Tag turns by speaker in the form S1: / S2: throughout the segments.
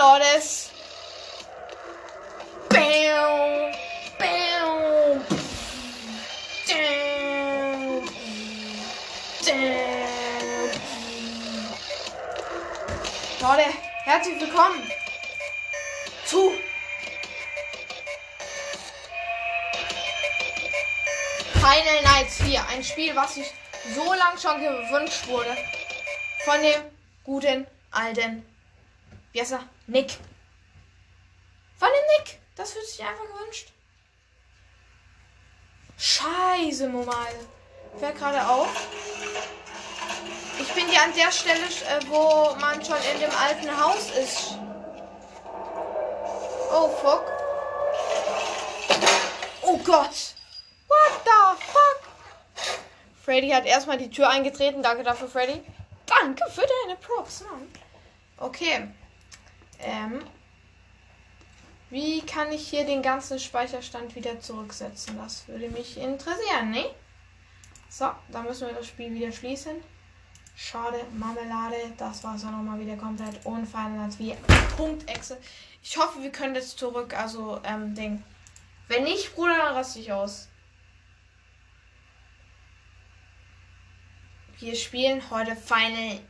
S1: Lordes. Bam, bam, bam, bam. Leute, herzlich willkommen zu Final Nights 4. Ein Spiel, was sich so lange schon gewünscht wurde. Von dem guten alten. Wie heißt er? Nick. Vor allem Nick. Das wird sich einfach gewünscht. Scheiße, Momal. Fährt gerade auf. Ich bin hier an der Stelle, äh, wo man schon in dem alten Haus ist. Oh, fuck. Oh Gott. What the fuck? Freddy hat erstmal die Tür eingetreten. Danke dafür, Freddy. Danke für deine Props, Mann. Okay. Ähm, wie kann ich hier den ganzen Speicherstand wieder zurücksetzen? Das würde mich interessieren, ne? So, dann müssen wir das Spiel wieder schließen. Schade, Marmelade, das war es auch nochmal wieder komplett unverändert wie Punktechse. Ich hoffe, wir können jetzt zurück, also ähm, Ding. Wenn nicht, Bruder, dann raste ich aus. Wir spielen heute Final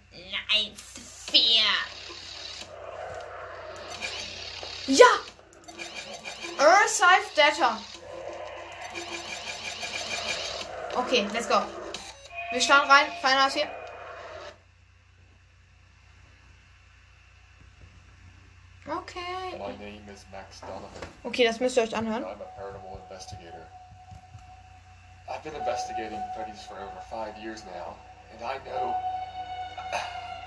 S1: Nights 4. Ja! Ursife Data. Okay, let's go. Wir starten rein. Final aus hier. Okay. Okay, das müsst ihr euch anhören. I've been investigating Freddy's for over five years now, and I know.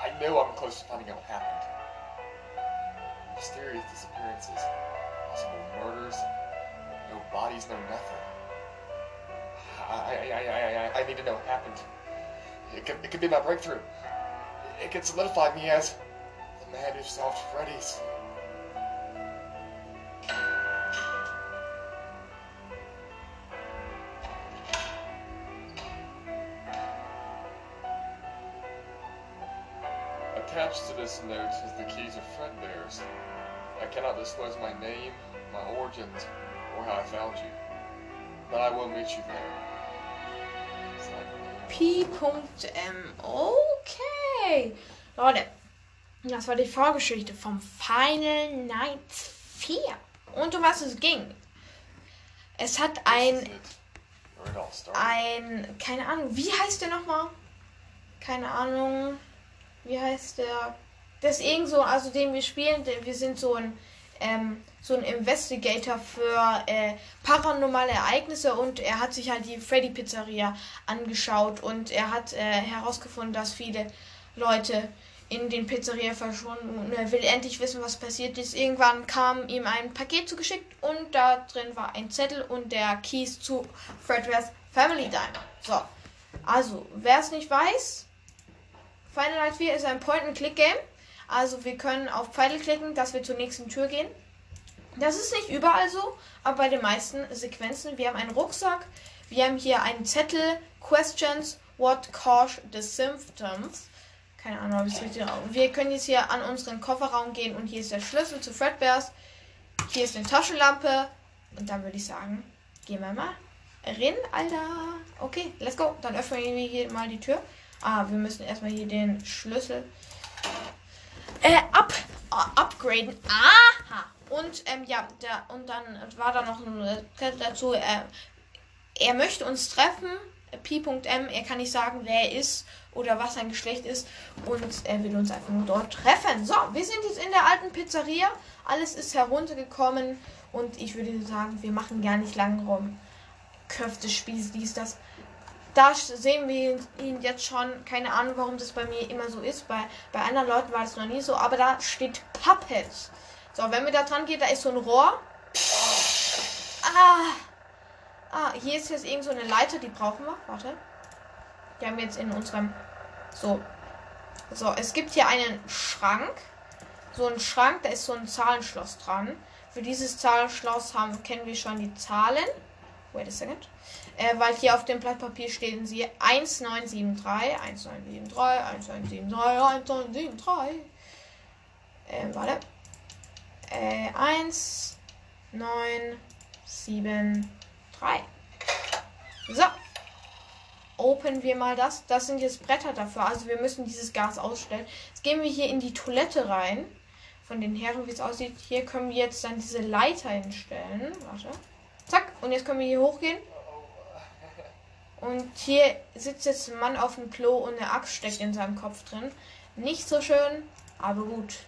S1: I know I'm close to finding out what happened. mysterious disappearances, possible murders, no bodies, no nothing. I, I, I, I, I need to know what happened. It could, it could be my breakthrough. It could solidify me as the man who solved Freddy's. Attached to this note is the key to Fredbear's. I cannot disclose my name, my origins, or how I found you. But I will meet you there. P.M. Okay. Leute, das war die Vorgeschichte vom Final Night 4. Und um was es ging. Es hat ein. Ein. Keine Ahnung. Wie heißt der nochmal? Keine Ahnung wie heißt der? Das ist so, also den wir spielen, wir sind so ein, ähm, so ein Investigator für äh, paranormale Ereignisse und er hat sich halt die Freddy Pizzeria angeschaut und er hat äh, herausgefunden, dass viele Leute in den Pizzeria verschwunden. und Er will endlich wissen, was passiert ist. Irgendwann kam ihm ein Paket zugeschickt und da drin war ein Zettel und der Keys zu Fredware's Family Diner. So, also wer es nicht weiß, Final Light 4 ist ein Point-and-Click-Game. Also wir können auf Pfeile klicken, dass wir zur nächsten Tür gehen. Das ist nicht überall so, aber bei den meisten Sequenzen. Wir haben einen Rucksack, wir haben hier einen Zettel, Questions, What caused the symptoms? Keine Ahnung, ob ich es richtig Wir können jetzt hier an unseren Kofferraum gehen und hier ist der Schlüssel zu Fredbears. Hier ist eine Taschenlampe. Und dann würde ich sagen, gehen wir mal rein, Alter. Okay, let's go. Dann öffnen wir hier mal die Tür. Ah, wir müssen erstmal hier den Schlüssel äh, up, uh, äh, upgraden. Aha. Und ähm, ja, der, und dann war da noch ein Zettel dazu. Äh, er möchte uns treffen. Äh, P.M. Er kann nicht sagen, wer er ist oder was sein Geschlecht ist. Und er will uns einfach nur dort treffen. So, wir sind jetzt in der alten Pizzeria. Alles ist heruntergekommen. Und ich würde sagen, wir machen gar nicht lang rum. Köfte, Spieß, dies, das da sehen wir ihn jetzt schon. Keine Ahnung, warum das bei mir immer so ist. Bei, bei anderen Leuten war es noch nie so. Aber da steht Puppets. So, wenn wir da dran gehen, da ist so ein Rohr. Ah. Ah, hier ist jetzt irgend so eine Leiter, die brauchen wir. Warte. Die haben wir jetzt in unserem. So. So, es gibt hier einen Schrank. So ein Schrank, da ist so ein Zahlenschloss dran. Für dieses Zahlenschloss haben, kennen wir schon die Zahlen. Wait a second äh, weil hier auf dem Blatt Papier stehen sie 1973, 1973, 1973, 1973. Äh, warte. Äh, 1973. So. Open wir mal das. Das sind jetzt Bretter dafür. Also wir müssen dieses Gas ausstellen. Jetzt gehen wir hier in die Toilette rein. Von den Herren, wie es aussieht. Hier können wir jetzt dann diese Leiter hinstellen. Warte. Zack. Und jetzt können wir hier hochgehen. Und hier sitzt jetzt ein Mann auf dem Klo und eine Axt steckt in seinem Kopf drin. Nicht so schön, aber gut.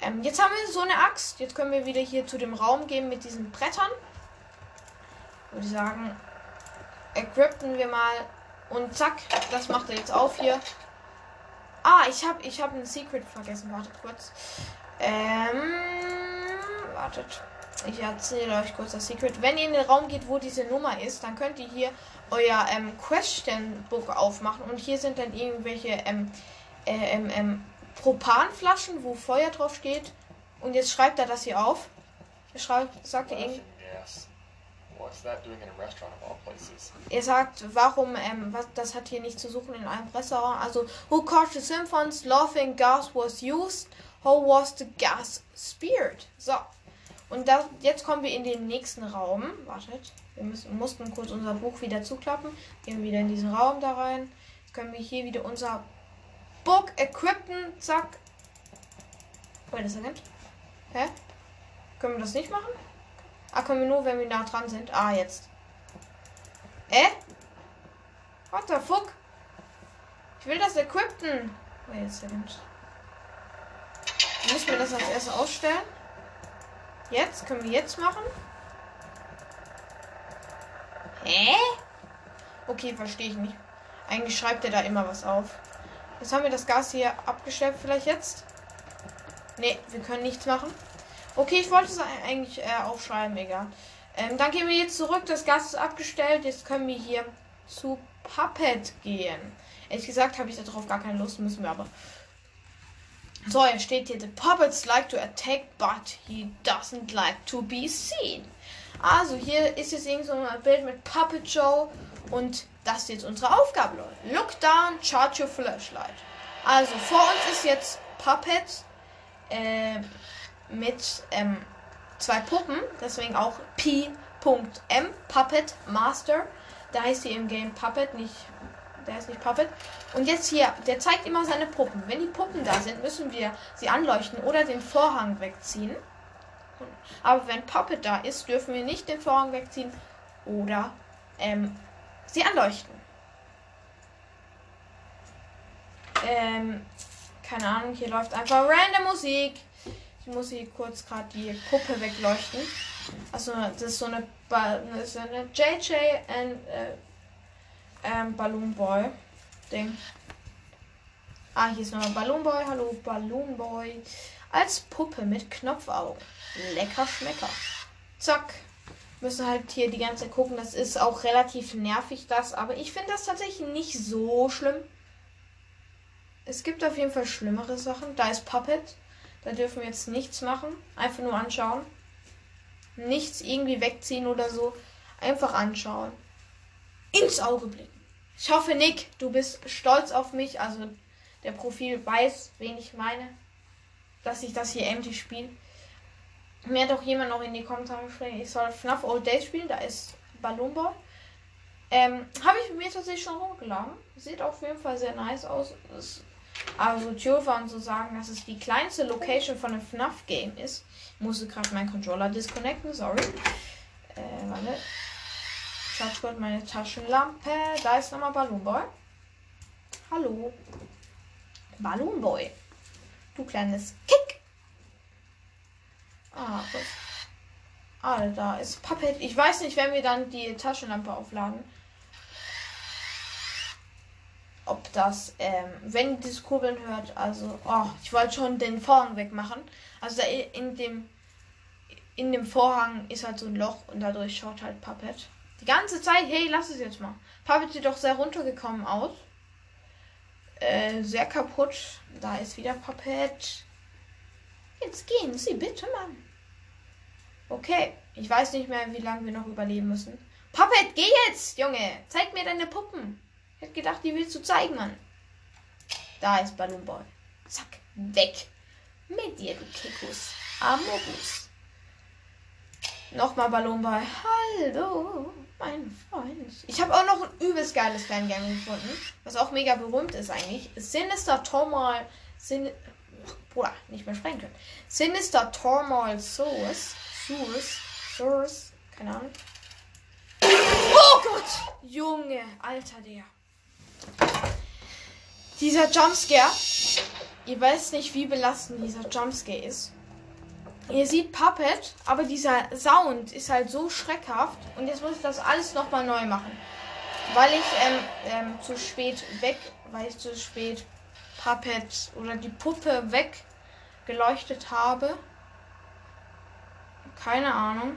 S1: Ähm, jetzt haben wir so eine Axt. Jetzt können wir wieder hier zu dem Raum gehen mit diesen Brettern. Würde ich sagen, equippen wir mal. Und zack, das macht er jetzt auf hier. Ah, ich habe ich hab ein Secret vergessen. Wartet kurz. Ähm, wartet. Ich erzähle euch kurz das Secret. Wenn ihr in den Raum geht, wo diese Nummer ist, dann könnt ihr hier euer ähm, Question Book aufmachen. Und hier sind dann irgendwelche ähm, äh, ähm, ähm Propanflaschen, wo Feuer drauf steht. Und jetzt schreibt er das hier auf. Schreibt, sagt er Er sagt, warum, ähm, was, das hat hier nicht zu suchen in einem Restaurant. Also, who caught the Symphons? Laughing gas was used. How was the gas speared? So. Und das, jetzt kommen wir in den nächsten Raum. Wartet, wir müssen, mussten kurz unser Buch wieder zuklappen. Gehen wieder in diesen Raum da rein. Jetzt können wir hier wieder unser Book equippen. Zack. Wait a second. Hä? Können wir das nicht machen? Ah, können wir nur, wenn wir nah dran sind. Ah, jetzt. Äh? What the fuck? Ich will das equippen. Wait a second. Muss wir das als erstes ausstellen? Jetzt? Können wir jetzt machen? Hä? Okay, verstehe ich nicht. Eigentlich schreibt er da immer was auf. Jetzt haben wir das Gas hier abgestellt, vielleicht jetzt? Ne, wir können nichts machen. Okay, ich wollte es eigentlich äh, aufschreiben, egal. Ähm, dann gehen wir jetzt zurück. Das Gas ist abgestellt. Jetzt können wir hier zu Puppet gehen. Ehrlich gesagt habe ich darauf gar keine Lust, müssen wir aber. So, hier steht hier, the puppets like to attack, but he doesn't like to be seen. Also, hier ist jetzt irgend so ein Bild mit Puppet Show und das ist jetzt unsere Aufgabe, Leute. Look down, charge your flashlight. Also, vor uns ist jetzt Puppet äh, mit ähm, zwei Puppen, deswegen auch P.M. Puppet Master. Da heißt sie im Game Puppet, nicht der ist nicht Puppet. Und jetzt hier, der zeigt immer seine Puppen. Wenn die Puppen da sind, müssen wir sie anleuchten oder den Vorhang wegziehen. Aber wenn Puppet da ist, dürfen wir nicht den Vorhang wegziehen oder ähm, sie anleuchten. Ähm, keine Ahnung, hier läuft einfach random Musik. Ich muss hier kurz gerade die Puppe wegleuchten. Also das ist so eine, das ist eine JJ and, äh, ähm, Balloon Boy Ding. Ah, hier ist nochmal Balloon Boy. Hallo, Balloon Boy. Als Puppe mit Knopfaugen. Lecker Schmecker. Zack. Müssen halt hier die ganze Zeit gucken. Das ist auch relativ nervig, das. Aber ich finde das tatsächlich nicht so schlimm. Es gibt auf jeden Fall schlimmere Sachen. Da ist Puppet. Da dürfen wir jetzt nichts machen. Einfach nur anschauen. Nichts irgendwie wegziehen oder so. Einfach anschauen ins Auge blicken. Ich hoffe, Nick, du bist stolz auf mich. Also der Profil weiß, wen ich meine, dass ich das hier empty spiele. Mir hat auch jemand noch in die Kommentare geschrieben, ich soll FNAF Old Days spielen, da ist Ballonball. Ähm, habe ich mir tatsächlich schon rumgeladen. Sieht auf jeden Fall sehr nice aus. Ist, also Tjurfan und so sagen, dass es die kleinste Location von einem FNAF-Game ist. Ich musste gerade meinen Controller disconnecten, sorry. Äh, warte ganz kurz meine Taschenlampe. Da ist nochmal Balloon Boy. Hallo. Balloon Boy. Du kleines Kick. Ah, was? Ah, da ist Puppet. Ich weiß nicht, wenn wir dann die Taschenlampe aufladen, ob das, ähm, wenn das Kurbeln hört, also, oh, ich wollte schon den Vorhang wegmachen. Also in dem, in dem Vorhang ist halt so ein Loch und dadurch schaut halt Puppet. Die ganze Zeit, hey, lass es jetzt mal. Papa sieht doch sehr runtergekommen aus. Äh, sehr kaputt. Da ist wieder Puppet. Jetzt gehen Sie bitte, Mann. Okay, ich weiß nicht mehr, wie lange wir noch überleben müssen. Puppet, geh jetzt, Junge. Zeig mir deine Puppen. Ich hätte gedacht, die willst du zeigen, Mann. Da ist Balloon Boy. Zack, weg. Mit dir, du Kekus. Amogus. Nochmal Ballonball. Hallo. Mein Freund. Ich habe auch noch ein übelst geiles Fangame gefunden, was auch mega berühmt ist eigentlich. Sinister Tormal. Sin Boah, nicht mehr sprechen können. Sinister Tormal Source. Source. Source. Keine Ahnung. Oh Gott! Junge, alter der. Dieser Jumpscare. Ihr wisst nicht, wie belastend dieser Jumpscare ist. Ihr seht Puppet, aber dieser Sound ist halt so schreckhaft. Und jetzt muss ich das alles nochmal neu machen. Weil ich ähm, ähm, zu spät weg, weil ich zu spät Puppet oder die Puppe weggeleuchtet habe. Keine Ahnung.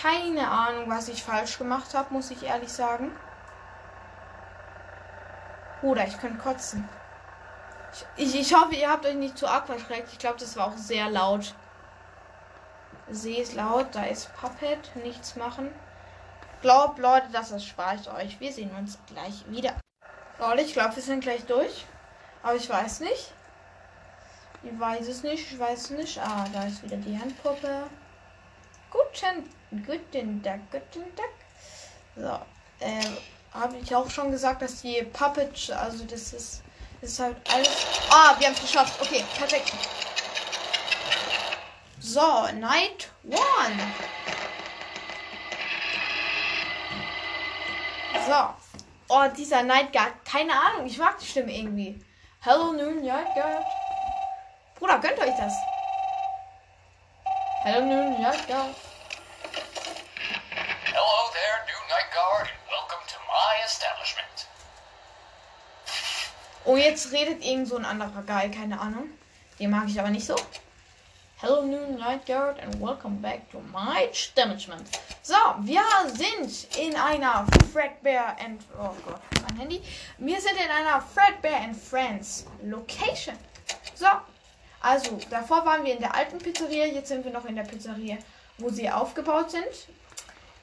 S1: Keine Ahnung, was ich falsch gemacht habe, muss ich ehrlich sagen. Oder ich könnte kotzen. Ich, ich hoffe, ihr habt euch nicht zu arg verschreckt. Ich glaube, das war auch sehr laut. Sie ist laut, da ist Puppet. Nichts machen. Glaubt, Leute, dass das erspare ich euch. Wir sehen uns gleich wieder. Leute, ich glaube, wir sind gleich durch. Aber ich weiß nicht. Ich weiß es nicht, ich weiß es nicht. Ah, da ist wieder die Handpuppe. Guten, guten Tag, guten Tag. So, äh, habe ich auch schon gesagt, dass die Puppet, also das ist es ist halt alles. Ah, wir haben es geschafft. Okay, perfekt. So, Night One. So. Oh, dieser Night Guard. Keine Ahnung, ich mag die Stimme irgendwie. Hello Noon Night Guard. Bruder, gönnt euch das. Hello Noon
S2: Night Guard.
S1: Und oh, jetzt redet irgend so ein anderer Geil, keine Ahnung. Den mag ich aber nicht so. Hello Noon Light Guard and welcome back to my Stammagement. So, wir sind in einer Fredbear and oh Gott, mein Handy. Wir sind in einer Fredbear and Friends Location. So, also davor waren wir in der alten Pizzeria, jetzt sind wir noch in der Pizzeria, wo sie aufgebaut sind.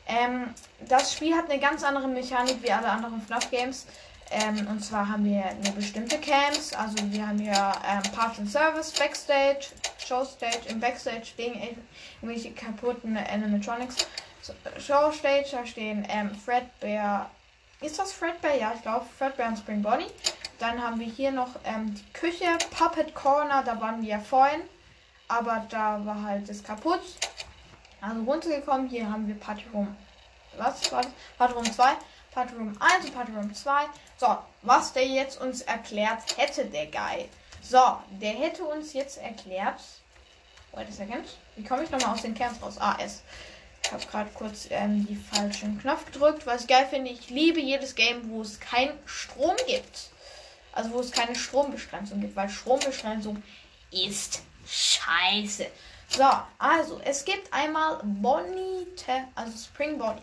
S1: Ähm, das Spiel hat eine ganz andere Mechanik wie alle anderen FNAF Games. Ähm, und zwar haben wir nur bestimmte Camps. Also wir haben ja ähm, Parts and Service, Backstage, Showstage. Im Backstage stehen e- irgendwelche kaputten Animatronics. Showstage, da stehen ähm, Fredbear. Ist das Fredbear? Ja, ich glaube Fredbear und Spring Bonnie. Dann haben wir hier noch ähm, die Küche, Puppet Corner, da waren wir ja vorhin. Aber da war halt das kaputt. Also runtergekommen. Hier haben wir Party Room. Was war das? Party Room 2. Patroom 1 und Patroom 2. So, was der jetzt uns erklärt hätte, der Guy. So, der hätte uns jetzt erklärt. Wait a second. Wie komme ich nochmal aus den Kerns raus? Ah, S. Ich habe gerade kurz ähm, die falschen Knopf gedrückt, was ich geil finde. Ich liebe jedes Game, wo es keinen Strom gibt. Also wo es keine Strombeschränkung gibt, weil Strombeschränkung ist scheiße. So, also es gibt einmal Bonnie, also Spring Bonnie.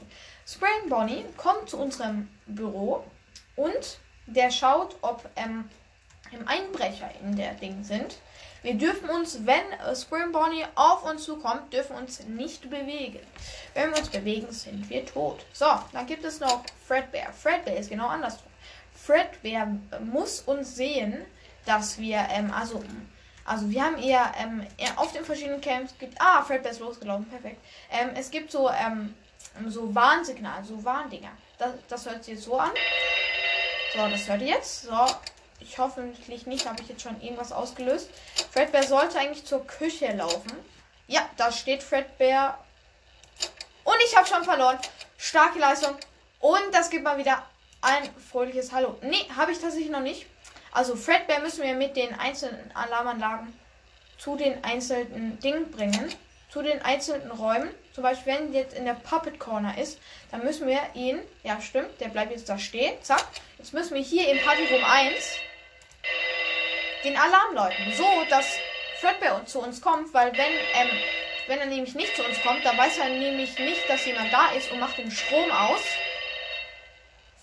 S1: Spray Bonnie kommt zu unserem Büro und der schaut, ob ähm, im Einbrecher in der Ding sind. Wir dürfen uns, wenn äh, Spray Bonnie auf uns zukommt, dürfen uns nicht bewegen. Wenn wir uns bewegen, sind wir tot. So, dann gibt es noch Fredbear. Fredbear ist genau andersrum. Fredbear äh, muss uns sehen, dass wir, ähm, also, also wir haben eher, ähm, eher auf den verschiedenen Camps gibt, ah, Fredbear ist losgelaufen, perfekt. Ähm, es gibt so, ähm, ähm, so Warnsignal, so Warndinger. Das, das hört sich jetzt so an. So, das hört ihr jetzt. So, ich hoffentlich nicht, habe ich jetzt schon irgendwas ausgelöst. Fredbear sollte eigentlich zur Küche laufen. Ja, da steht Fredbear. Und ich habe schon verloren. Starke Leistung. Und das gibt mal wieder ein fröhliches Hallo. Nee, habe ich tatsächlich noch nicht. Also Fredbear müssen wir mit den einzelnen Alarmanlagen zu den einzelnen Dingen bringen. Zu den einzelnen Räumen. Zum Beispiel, wenn jetzt in der Puppet Corner ist, dann müssen wir ihn, ja stimmt, der bleibt jetzt da stehen, zack. Jetzt müssen wir hier im Party Room 1 den Alarm läuten, so dass Fredbear zu uns kommt, weil wenn, ähm, wenn er nämlich nicht zu uns kommt, dann weiß er nämlich nicht, dass jemand da ist und macht den Strom aus.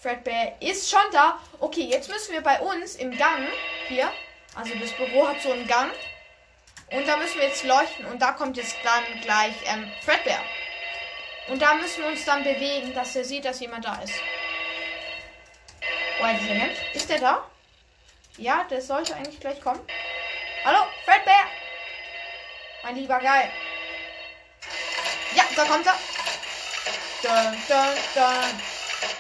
S1: Fredbear ist schon da. Okay, jetzt müssen wir bei uns im Gang, hier, also das Büro hat so einen Gang, und da müssen wir jetzt leuchten und da kommt jetzt dann gleich ähm, Fredbear. Und da müssen wir uns dann bewegen, dass er sieht, dass jemand da ist. Oh, dieser Mensch. Ist der da? Ja, der sollte eigentlich gleich kommen. Hallo, Fredbear! Mein lieber Geil. Ja, da kommt er. Dun, dun, dun.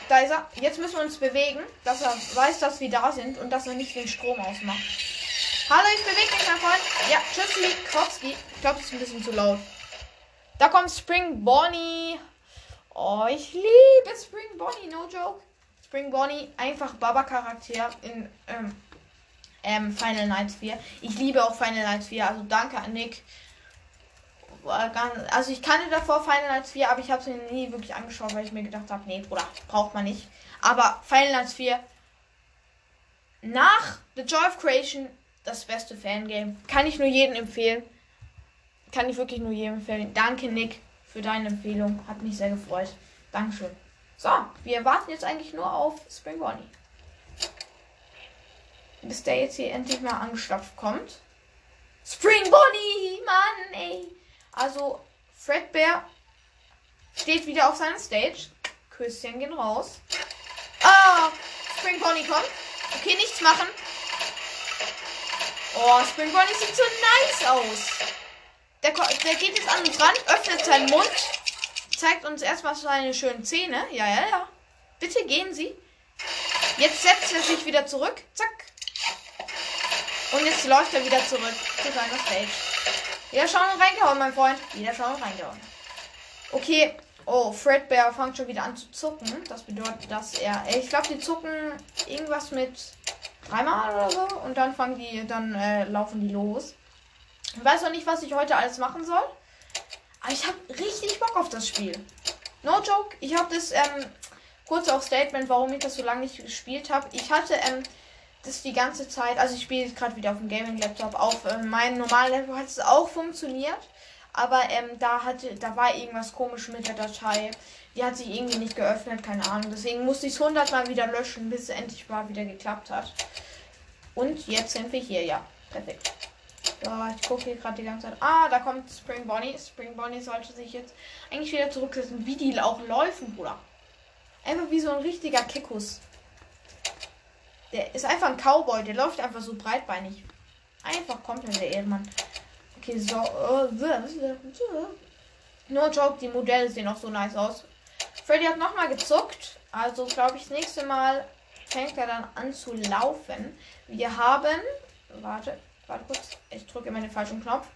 S1: Da ist er. Jetzt müssen wir uns bewegen, dass er weiß, dass wir da sind und dass er nicht den Strom ausmacht. Hallo, ich bewege mich, mein Freund. Ja, tschüss, Klopski. Ich glaube, das ist ein bisschen zu laut. Da kommt Spring Bonnie. Oh, ich liebe Spring Bonnie, no joke. Spring Bonnie, einfach Baba-Charakter in ähm, ähm, Final Nights 4. Ich liebe auch Final Nights 4, also danke an Nick. Also ich kannte davor Final Nights 4, aber ich habe es nie wirklich angeschaut, weil ich mir gedacht habe, nee, Bruder, braucht man nicht. Aber Final Nights 4 nach The Joy of Creation das beste Fangame. Kann ich nur jedem empfehlen. Kann ich wirklich nur jedem empfehlen. Danke, Nick, für deine Empfehlung. Hat mich sehr gefreut. Dankeschön. So, wir warten jetzt eigentlich nur auf Spring Bonnie. Bis der jetzt hier endlich mal angestapft kommt. Spring Bonnie, Mann, ey. Also, Fredbear steht wieder auf seiner Stage. Küsschen gehen raus. Ah, oh, Spring Bonnie kommt. Okay, nichts machen. Oh, Spring Bonnie sieht so nice aus. Der, der geht jetzt an uns ran, öffnet seinen Mund, zeigt uns erstmal seine schönen Zähne. Ja, ja, ja. Bitte gehen Sie. Jetzt setzt er sich wieder zurück. Zack. Und jetzt läuft er wieder zurück zu seiner Stage. Wieder schauen und reingehauen, mein Freund. Wieder schauen und reingehauen. Okay. Oh, Fredbear fängt schon wieder an zu zucken. Das bedeutet, dass er. Ich glaube, die zucken irgendwas mit dreimal ah. oder so und dann fangen die, dann äh, laufen die los. Ich weiß noch nicht, was ich heute alles machen soll. Aber ich habe richtig Bock auf das Spiel. No joke, ich habe das, ähm, kurz auch Statement, warum ich das so lange nicht gespielt habe. Ich hatte, ähm, das die ganze Zeit, also ich spiele gerade wieder auf dem Gaming-Laptop, auf äh, meinem normalen Laptop hat es auch funktioniert. Aber ähm, da hatte, da war irgendwas komisch mit der Datei die hat sich irgendwie nicht geöffnet, keine Ahnung. Deswegen musste ich es 100 Mal wieder löschen, bis es endlich mal wieder geklappt hat. Und jetzt sind wir hier, ja. Perfekt. Ja, ich gucke hier gerade die ganze Zeit. Ah, da kommt Spring Bonnie. Spring Bonnie sollte sich jetzt eigentlich wieder zurücksetzen, wie die auch läufen, Bruder. Einfach wie so ein richtiger Kekus. Der ist einfach ein Cowboy, der läuft einfach so breitbeinig. Einfach komplett der Ehrenmann. Okay, so. Äh, no joke, die Modelle sehen auch so nice aus. Freddy hat nochmal gezuckt. Also glaube ich, das nächste Mal fängt er dann an zu laufen. Wir haben. Warte, warte kurz. Ich drücke immer den falschen Knopf.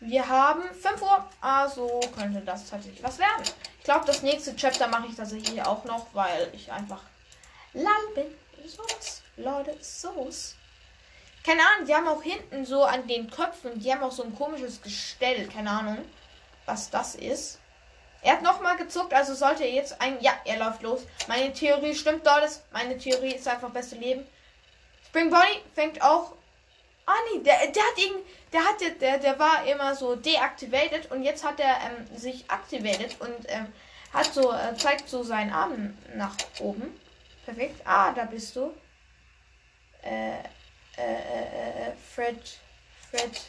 S1: Wir haben 5 Uhr. Also könnte das tatsächlich was werden. Ich glaube, das nächste Chapter mache ich tatsächlich hier auch noch, weil ich einfach lal bin. Soos. Leute, Soos. Keine Ahnung, die haben auch hinten so an den Köpfen, die haben auch so ein komisches Gestell. Keine Ahnung, was das ist. Er hat nochmal gezuckt, also sollte er jetzt ein. Ja, er läuft los. Meine Theorie stimmt, Doris. Meine Theorie ist einfach beste Leben. Spring Bonnie fängt auch. Ah nee, der, der hat ihn. Der hatte, der, der war immer so deactivated und jetzt hat er ähm, sich activated und ähm, hat so, äh, zeigt so seinen Arm nach oben. Perfekt. Ah, da bist du. Äh, äh, äh, äh Fred. Fred.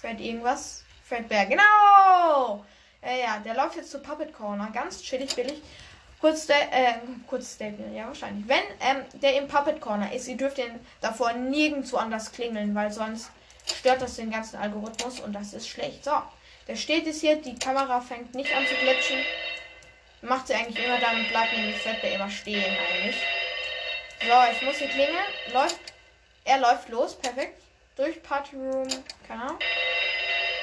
S1: Fred irgendwas. Fred Bär, genau! Äh, ja, der läuft jetzt zu Puppet Corner. Ganz chillig, billig. Kurz, äh, kurz Statement, ja, wahrscheinlich. Wenn ähm, der im Puppet Corner ist, ihr dürft den davor nirgendwo anders klingeln, weil sonst stört das den ganzen Algorithmus und das ist schlecht. So, der steht es hier, die Kamera fängt nicht an zu glitschen. Macht sie eigentlich immer, damit bleibt nämlich Fredbear immer stehen eigentlich. So, ich muss die Klingel. Läuft. Er läuft los. Perfekt. Durch Party Room. Keine Ahnung.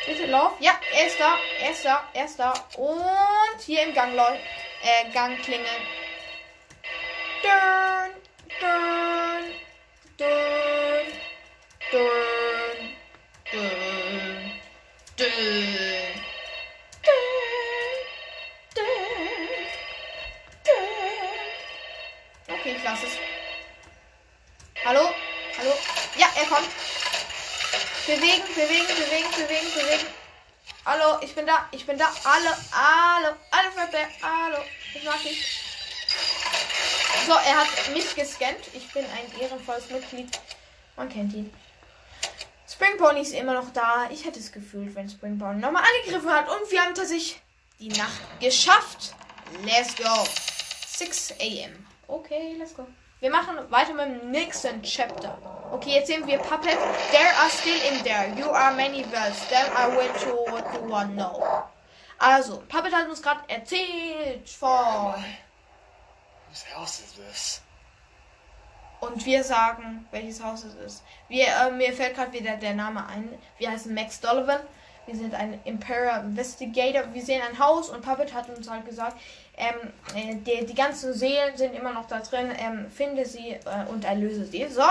S1: Bitte lauf. Ja, er ist da. Er ist da. Er ist da. Und hier im Gang läuft. Äh, Gang klingeln. Dun, dun, dun, dun, dun, dun. Okay, ich lasse es. Hallo? Hallo? Ja, er kommt. Bewegen, bewegen, bewegen, bewegen, bewegen. Hallo, ich bin da, ich bin da. Hallo, hallo, alle Fremde, hallo. Ich mag dich. So, er hat mich gescannt. Ich bin ein ehrenvolles Mitglied. Man kennt ihn. Spring Pony ist immer noch da. Ich hätte es gefühlt, wenn Spring Pony nochmal angegriffen hat. Und wir haben tatsächlich die Nacht geschafft. Let's go. 6 a.m. Okay, let's go. Wir machen weiter mit dem nächsten Chapter. Okay, jetzt sehen wir Puppet. There are still in there. You are many wells. Then I will show what you want now. Also, Puppet hat uns gerade erzählt von. Whose
S2: house is this?
S1: Und wir sagen, welches Haus es ist. Wir, äh, mir fällt gerade wieder der Name ein. Wir heißen Max Donovan. Wir sind ein Imperial Investigator. Wir sehen ein Haus und Puppet hat uns halt gesagt, ähm, äh, die, die ganzen Seelen sind immer noch da drin. Ähm, finde sie äh, und erlöse sie. So,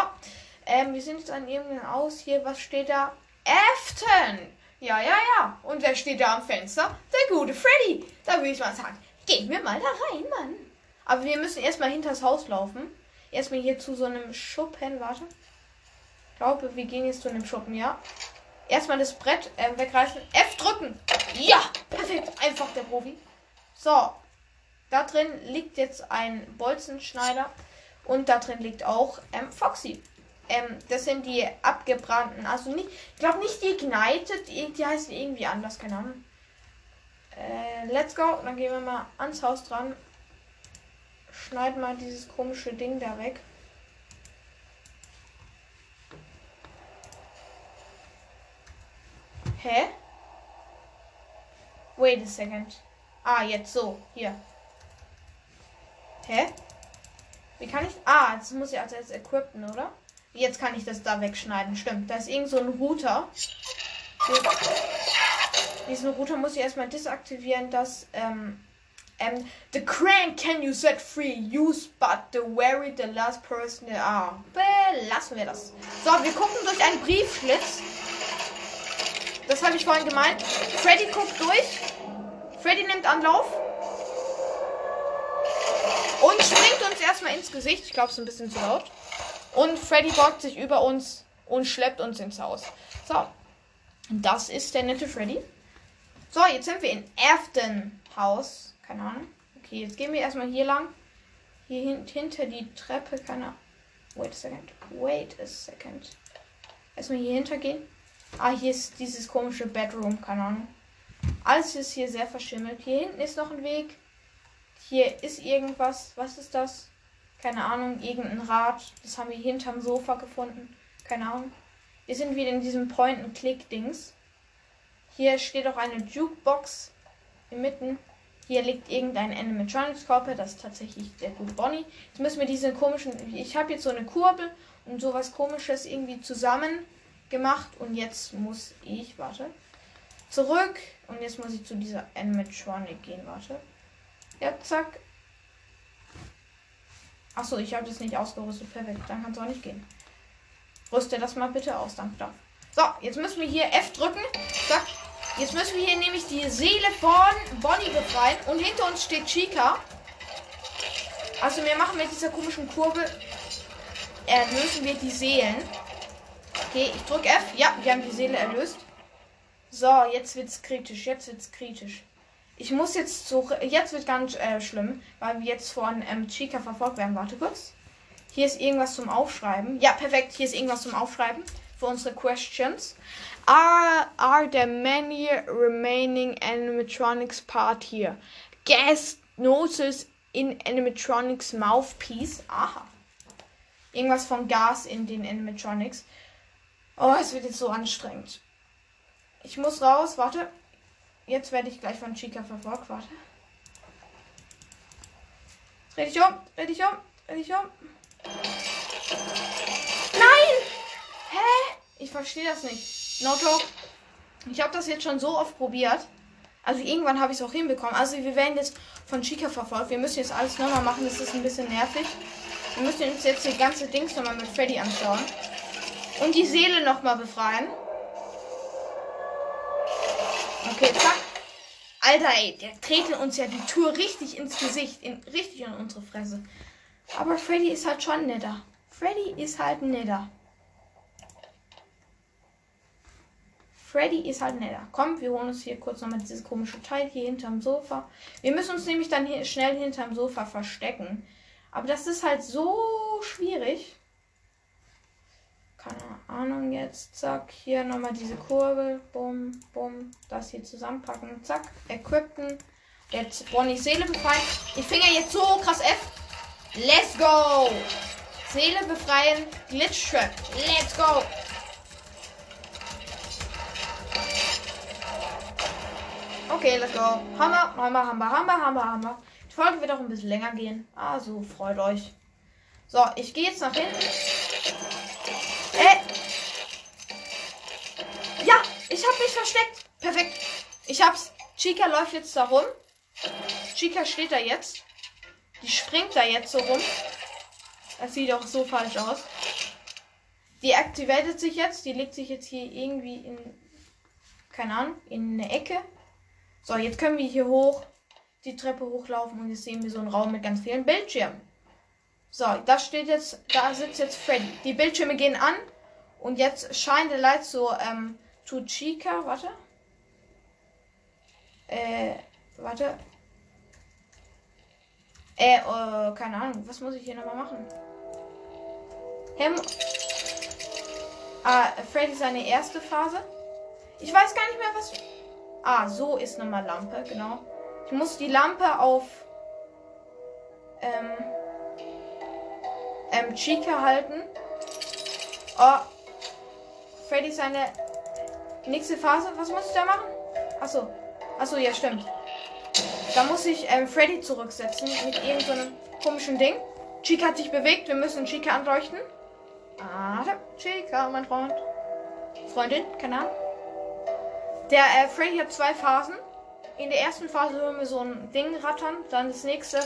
S1: ähm, wir sind jetzt an irgendeinem Haus hier. Was steht da? Afton! Ja, ja, ja. Und wer steht da am Fenster? Der gute Freddy. Da würde ich mal sagen, gehen wir mal da rein, Mann. Aber wir müssen erstmal hinters Haus laufen. Erstmal hier zu so einem Schuppen. Warte. Ich glaube, wir gehen jetzt zu einem Schuppen, ja. Erstmal das Brett äh, wegreißen. F drücken. Ja, perfekt. Einfach der Profi. So, da drin liegt jetzt ein Bolzenschneider und da drin liegt auch ähm, Foxy. Ähm, das sind die abgebrannten, also nicht, ich glaube nicht die Ignited, die, die heißen irgendwie anders, keine Ahnung. Äh, let's go, dann gehen wir mal ans Haus dran. Schneiden mal dieses komische Ding da weg. Hä? Wait a second. Ah, jetzt so. Hier. Hä? Wie kann ich. Ah, das muss ich also jetzt equippen, oder? Jetzt kann ich das da wegschneiden. Stimmt. Da ist irgend so ein Router. Diesen Router muss ich erstmal desaktivieren, dass. Ähm, um, ähm, the crank can you set free, use but the very the last person they are. Ah, belassen wir das. So, wir gucken durch einen Briefschlitz. Das habe ich vorhin gemeint. Freddy guckt durch. Freddy nimmt Anlauf. Und springt uns erstmal ins Gesicht. Ich glaube, es ist ein bisschen zu laut. Und Freddy beugt sich über uns und schleppt uns ins Haus. So, das ist der nette Freddy. So, jetzt sind wir in Afton Haus. Keine Ahnung. Okay, jetzt gehen wir erstmal hier lang. Hier hin hinter die Treppe. Keine Ahnung. Wait a second. Wait a second. Erstmal hier hinter gehen. Ah, hier ist dieses komische Bedroom. Keine Ahnung. Alles ist hier sehr verschimmelt. Hier hinten ist noch ein Weg. Hier ist irgendwas. Was ist das? Keine Ahnung. Irgendein Rad. Das haben wir hinterm Sofa gefunden. Keine Ahnung. Wir sind wieder in diesem Point-and-Click-Dings. Hier steht auch eine Jukebox inmitten. Hier liegt irgendein Animatronics-Körper. Das ist tatsächlich der gute Bonnie. Jetzt müssen wir diese komischen. Ich habe jetzt so eine Kurbel und sowas komisches irgendwie zusammen gemacht. Und jetzt muss ich. Warte. Zurück. Und jetzt muss ich zu dieser Animatronic gehen. Warte. Ja, zack. Achso, ich habe das nicht ausgerüstet. Perfekt. Dann kann es auch nicht gehen. Rüste das mal bitte aus, danke. So, jetzt müssen wir hier F drücken. Zack. Jetzt müssen wir hier nämlich die Seele von Bonnie befreien. Und hinter uns steht Chica. Also wir machen mit dieser komischen Kurve erlösen wir die Seelen. Okay, ich drücke F. Ja, wir haben die Seele erlöst. So, jetzt wird's kritisch. Jetzt wird's kritisch. Ich muss jetzt zu. Jetzt wird ganz äh, schlimm, weil wir jetzt von ähm, Chica verfolgt werden. Warte kurz. Hier ist irgendwas zum Aufschreiben. Ja, perfekt. Hier ist irgendwas zum Aufschreiben für unsere Questions. Are, are there many remaining animatronics part here? Gas noses in animatronics mouthpiece. Aha. Irgendwas von Gas in den animatronics. Oh, es wird jetzt so anstrengend. Ich muss raus. Warte. Jetzt werde ich gleich von Chica verfolgt. Warte. Dreh dich um, dreh dich um, dreh dich um. Nein! Hä? Ich verstehe das nicht. No talk. Ich habe das jetzt schon so oft probiert. Also irgendwann habe ich es auch hinbekommen. Also wir werden jetzt von Chica verfolgt. Wir müssen jetzt alles nochmal machen. Das ist ein bisschen nervig. Wir müssen uns jetzt die ganze Dings nochmal mit Freddy anschauen. Und die Seele nochmal befreien. Okay, zack. Alter, ey, der treten uns ja die Tour richtig ins Gesicht, in, richtig in unsere Fresse. Aber Freddy ist halt schon netter. Freddy ist halt netter. Freddy ist halt netter. Komm, wir holen uns hier kurz nochmal dieses komische Teil hier hinterm Sofa. Wir müssen uns nämlich dann hier schnell hinterm Sofa verstecken. Aber das ist halt so schwierig keine Ahnung jetzt, zack, hier nochmal diese Kurbel, bumm, bumm, das hier zusammenpacken, zack, equippen, jetzt Bonnie Seele befreien, die finger jetzt so krass F, let's go, Seele befreien, Glitch Trap, let's go, Okay, let's go. Hammer, Hammer, Hammer, Hammer, Hammer, Hammer. Die Folge wird auch ein bisschen länger gehen. Also, freut euch. So, ich gehe jetzt nach hinten. Äh. Ja, ich habe mich versteckt. Perfekt. Ich hab's. Chica läuft jetzt da rum. Chica steht da jetzt. Die springt da jetzt so rum. Das sieht auch so falsch aus. Die aktiviert sich jetzt. Die legt sich jetzt hier irgendwie in. Keine Ahnung, in eine Ecke. So, jetzt können wir hier hoch. Die Treppe hochlaufen und jetzt sehen wir so einen Raum mit ganz vielen Bildschirmen. So, da steht jetzt, da sitzt jetzt Freddy. Die Bildschirme gehen an und jetzt scheint der Light so ähm, zu Chica, warte. Äh, warte. Äh, äh, keine Ahnung, was muss ich hier nochmal machen? Hem ah, Freddy ist seine erste Phase. Ich weiß gar nicht mehr, was. Ah, so ist nochmal Lampe, genau. Ich muss die Lampe auf. Ähm, ähm, Chica halten. Oh. Freddy seine nächste Phase. Was muss ich da machen? Achso. Achso, ja, stimmt. Da muss ich ähm, Freddy zurücksetzen mit irgendeinem so komischen Ding. Chica hat sich bewegt. Wir müssen Chica anleuchten. Ah, da. Chica, mein Freund. Freundin, keine Ahnung. Der äh, Freddy hat zwei Phasen. In der ersten Phase hören wir so ein Ding rattern. Dann das nächste.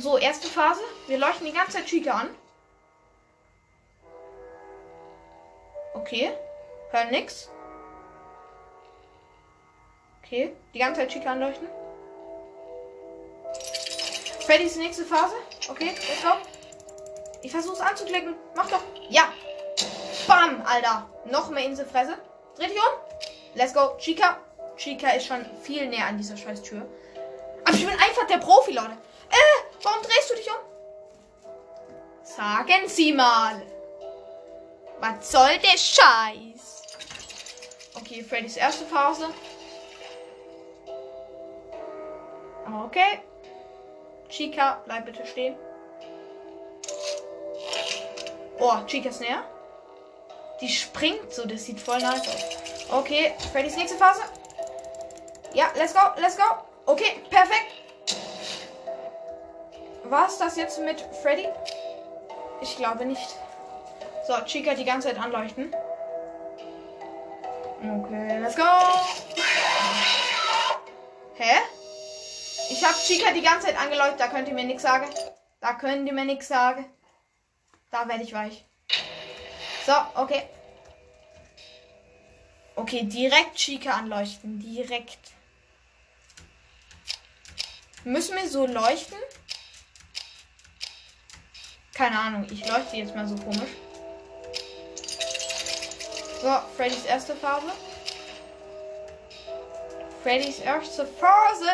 S1: So, erste Phase. Wir leuchten die ganze Zeit Chica an. Okay. Hören nix. Okay. Die ganze Zeit Chica anleuchten. Freddy ist die nächste Phase. Okay, let's go. Ich versuch's anzuklicken. Mach doch. Ja. Bam, Alter. Noch mehr Inselfresse. Dreh dich um. Let's go. Chica. Chica ist schon viel näher an dieser scheiß Tür. Aber ich bin einfach der Profi, Leute. Äh, warum drehst du dich um? Sagen Sie mal. Was soll der Scheiß? Okay, Freddys erste Phase. okay. Chica, bleib bitte stehen. Oh, Chica ist näher. Die springt so, das sieht voll nice aus. Okay, Freddys nächste Phase. Ja, let's go, let's go. Okay, perfekt. War es das jetzt mit Freddy? Ich glaube nicht. So, Chica die ganze Zeit anleuchten. Okay, let's go. Hä? Ich habe Chica die ganze Zeit angeleuchtet, da könnt ihr mir nichts sagen. Da könnt ihr mir nichts sagen. Da werde ich weich. So, okay. Okay, direkt Chica anleuchten. Direkt. Müssen wir so leuchten? Keine Ahnung, ich leuchte jetzt mal so komisch. So, Freddys erste Phase. Freddys erste Phase.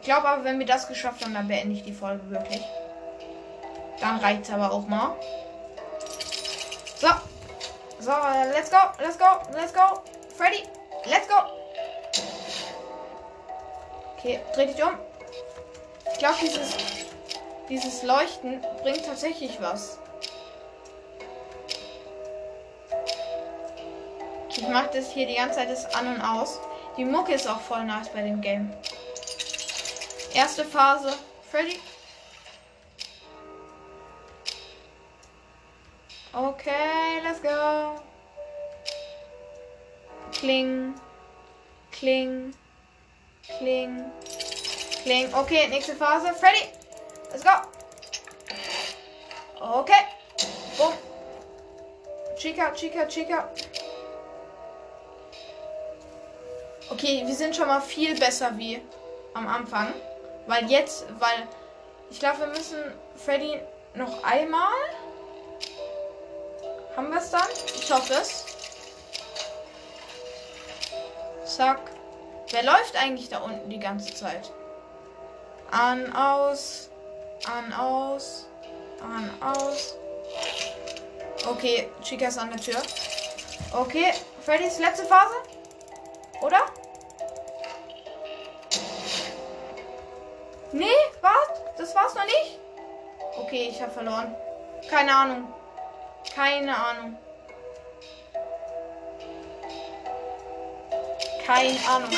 S1: Ich glaube aber, wenn wir das geschafft haben, dann beende ich die Folge wirklich. Dann reicht's aber auch mal. So. So, let's go, let's go, let's go. Freddy, let's go. Okay, dreh dich um. Ich glaube, dieses dieses Leuchten bringt tatsächlich was. Ich mache das hier die ganze Zeit das an und aus. Die Mucke ist auch voll nice bei dem Game. Erste Phase, Freddy. Okay, let's go. Kling, kling, kling, kling. Okay, nächste Phase, Freddy. Let's go. Okay. Boom. Chica, Chica, Chica. Okay, wir sind schon mal viel besser wie am Anfang. Weil jetzt, weil ich glaube, wir müssen Freddy noch einmal. Haben wir es dann? Ich hoffe es. Zack. Wer läuft eigentlich da unten die ganze Zeit? An, aus. An, aus. An, aus. Okay, Chica ist an der Tür. Okay, Freddy ist die letzte Phase. Oder? Nee, warte, Das war's noch nicht? Okay, ich habe verloren. Keine Ahnung. Keine Ahnung. Keine Ahnung.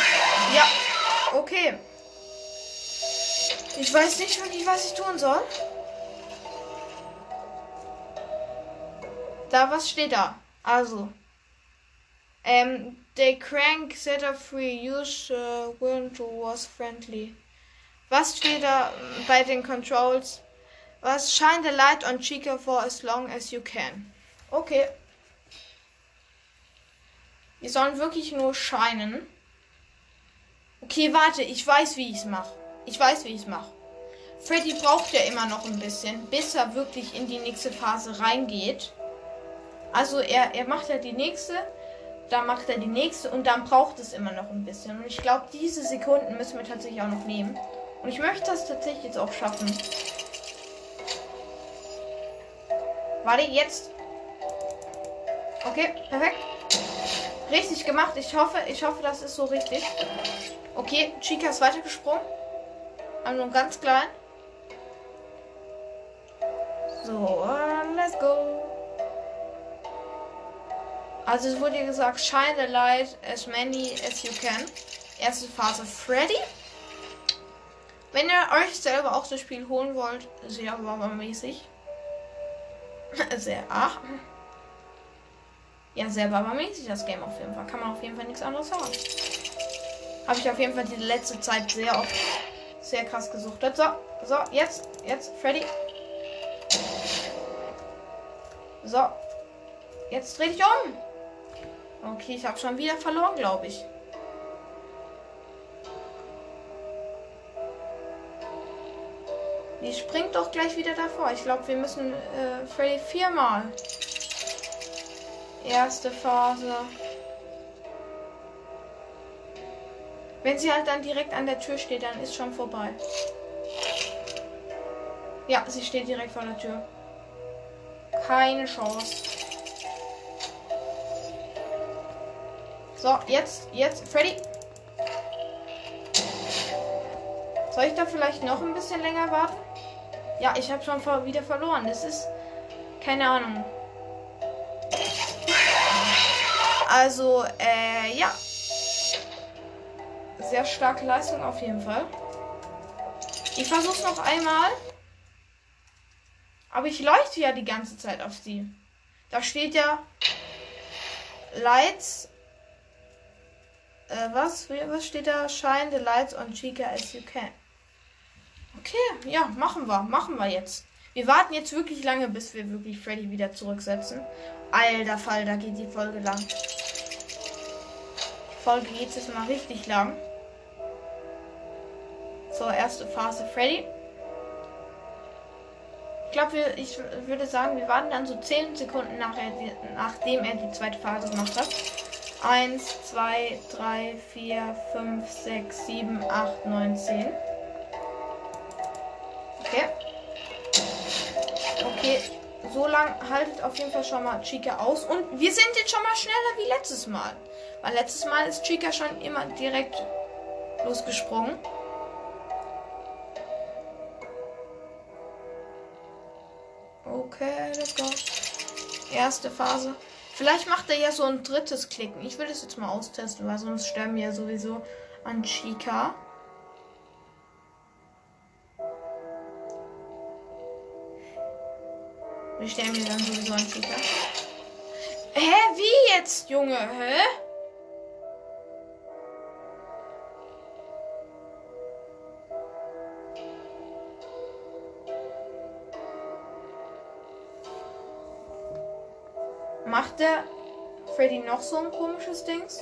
S1: Ja. Okay. Ich weiß nicht wirklich, was ich tun soll. Da, was steht da? Also. Ähm, they crank set up free. Use uh, when to was friendly. Was steht da bei den Controls? Was shine the light on Chica for as long as you can. Okay. Die sollen wirklich nur scheinen. Okay, warte, ich weiß, wie ich es mache. Ich weiß, wie ich es mache. Freddy braucht ja immer noch ein bisschen, bis er wirklich in die nächste Phase reingeht. Also er, er macht ja die nächste, dann macht er die nächste und dann braucht es immer noch ein bisschen. Und ich glaube, diese Sekunden müssen wir tatsächlich auch noch nehmen. Und ich möchte das tatsächlich jetzt auch schaffen. Warte, jetzt. Okay, perfekt. Richtig gemacht. Ich hoffe, ich hoffe, das ist so richtig. Okay, Chica ist weitergesprungen. Aber nur ganz klein. So, let's go. Also es wurde gesagt, shine the light as many as you can. Erste Phase Freddy. Wenn ihr euch selber auch das Spiel holen wollt, sehr Baba-mäßig. sehr, ach. Ja, sehr Baba-mäßig das Game auf jeden Fall. Kann man auf jeden Fall nichts anderes sagen. Habe ich auf jeden Fall die letzte Zeit sehr oft sehr krass gesuchtet. So, so, jetzt, jetzt, Freddy. So. Jetzt dreh dich um. Okay, ich habe schon wieder verloren, glaube ich. Die springt doch gleich wieder davor. Ich glaube, wir müssen äh, Freddy viermal. Erste Phase. Wenn sie halt dann direkt an der Tür steht, dann ist schon vorbei. Ja, sie steht direkt vor der Tür. Keine Chance. So, jetzt, jetzt, Freddy. Soll ich da vielleicht noch ein bisschen länger warten? Ja, ich habe schon vor, wieder verloren. Das ist keine Ahnung. Also, äh, ja sehr starke Leistung auf jeden Fall. Ich versuch's noch einmal. Aber ich leuchte ja die ganze Zeit auf sie. Da steht ja Lights. Äh, was? Was steht da? Shine the lights on Chica as you can. Okay, ja, machen wir. Machen wir jetzt. Wir warten jetzt wirklich lange, bis wir wirklich Freddy wieder zurücksetzen. Alter Fall, da geht die Folge lang. Die Folge geht jetzt mal richtig lang. So, erste Phase Freddy. Ich glaube, ich würde sagen, wir warten dann so 10 Sekunden nachher, nachdem er die zweite Phase gemacht hat. 1, 2, 3, 4, 5, 6, 7, 8, 9, 10. Okay. Okay, so lang haltet auf jeden Fall schon mal Chica aus. Und wir sind jetzt schon mal schneller wie letztes Mal. Weil letztes Mal ist Chica schon immer direkt losgesprungen. Okay, let's go. Erste Phase. Vielleicht macht er ja so ein drittes Klicken. Ich will das jetzt mal austesten, weil sonst sterben wir ja sowieso an Chica. Wir sterben ja dann sowieso an Chica. Hä? Wie jetzt, Junge? Hä? der Freddy noch so ein komisches Dings?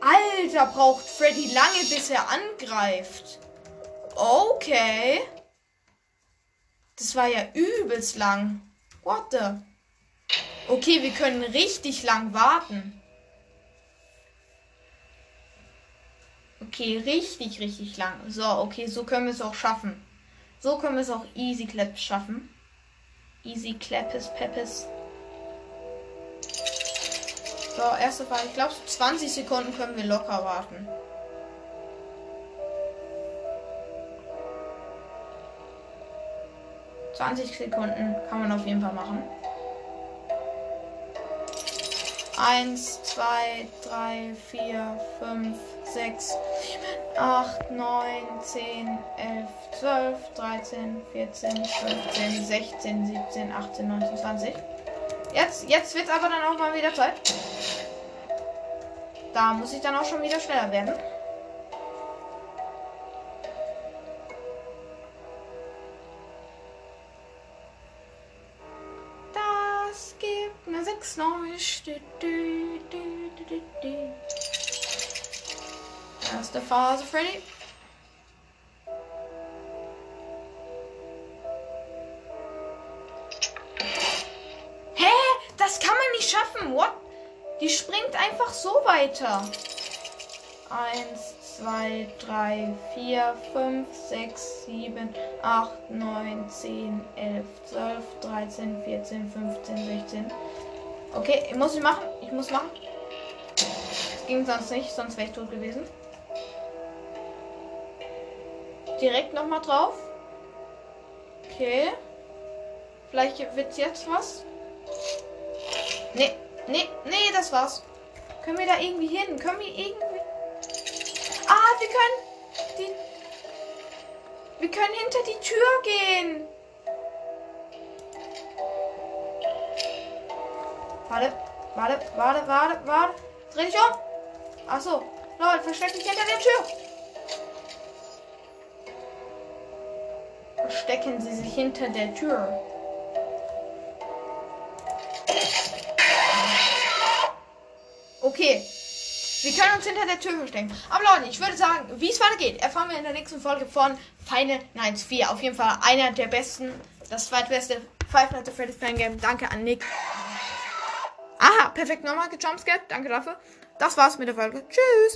S1: Alter, braucht Freddy lange, bis er angreift. Okay. Das war ja übelst lang. What the? Okay, wir können richtig lang warten. Okay, richtig, richtig lang. So, okay, so können wir es auch schaffen. So können wir es auch easy clap schaffen. Easy clappes, peppes. So, erste Fall. Ich glaube, 20 Sekunden können wir locker warten. Zwanzig Sekunden kann man auf jeden Fall machen. Eins, zwei, drei, vier, fünf, sechs, sieben, 8, 9, 10, 11, 12, 13, 14, 15, 16, 17, 18, 19, 20. Jetzt, jetzt wird aber dann auch mal wieder Zeit. Da muss ich dann auch schon wieder schneller werden. Das gibt mir 6, Neues. Du, wants to Freddy. Hä? Das kann man nicht schaffen. What? Die springt einfach so weiter. Eins, zwei, drei, vier, fünf, sechs, sieben, acht, neun, zehn, elf, zwölf, dreizehn, vierzehn, fünfzehn, sechzehn. Okay, muss ich machen. Ich muss machen Das ging sonst nicht, sonst wäre ich tot gewesen direkt nochmal drauf. Okay. Vielleicht wird jetzt was. Nee, nee, nee, das war's. Können wir da irgendwie hin? Können wir irgendwie... Ah, wir können... Die... Wir können hinter die Tür gehen. Warte, warte, warte, warte, warte. Dreh dich um. Achso. Leute, versteck dich hinter der Tür. verstecken sie sich hinter der Tür. Okay. Wir können uns hinter der Tür verstecken. Aber Leute, ich würde sagen, wie es weitergeht, erfahren wir in der nächsten Folge von Final Nights 4. Auf jeden Fall einer der besten, das zweitbeste Five Nights at Freddy's Fan Game. Danke an Nick. Aha, perfekt nochmal gejumpscared. Danke dafür. Das war's mit der Folge. Tschüss.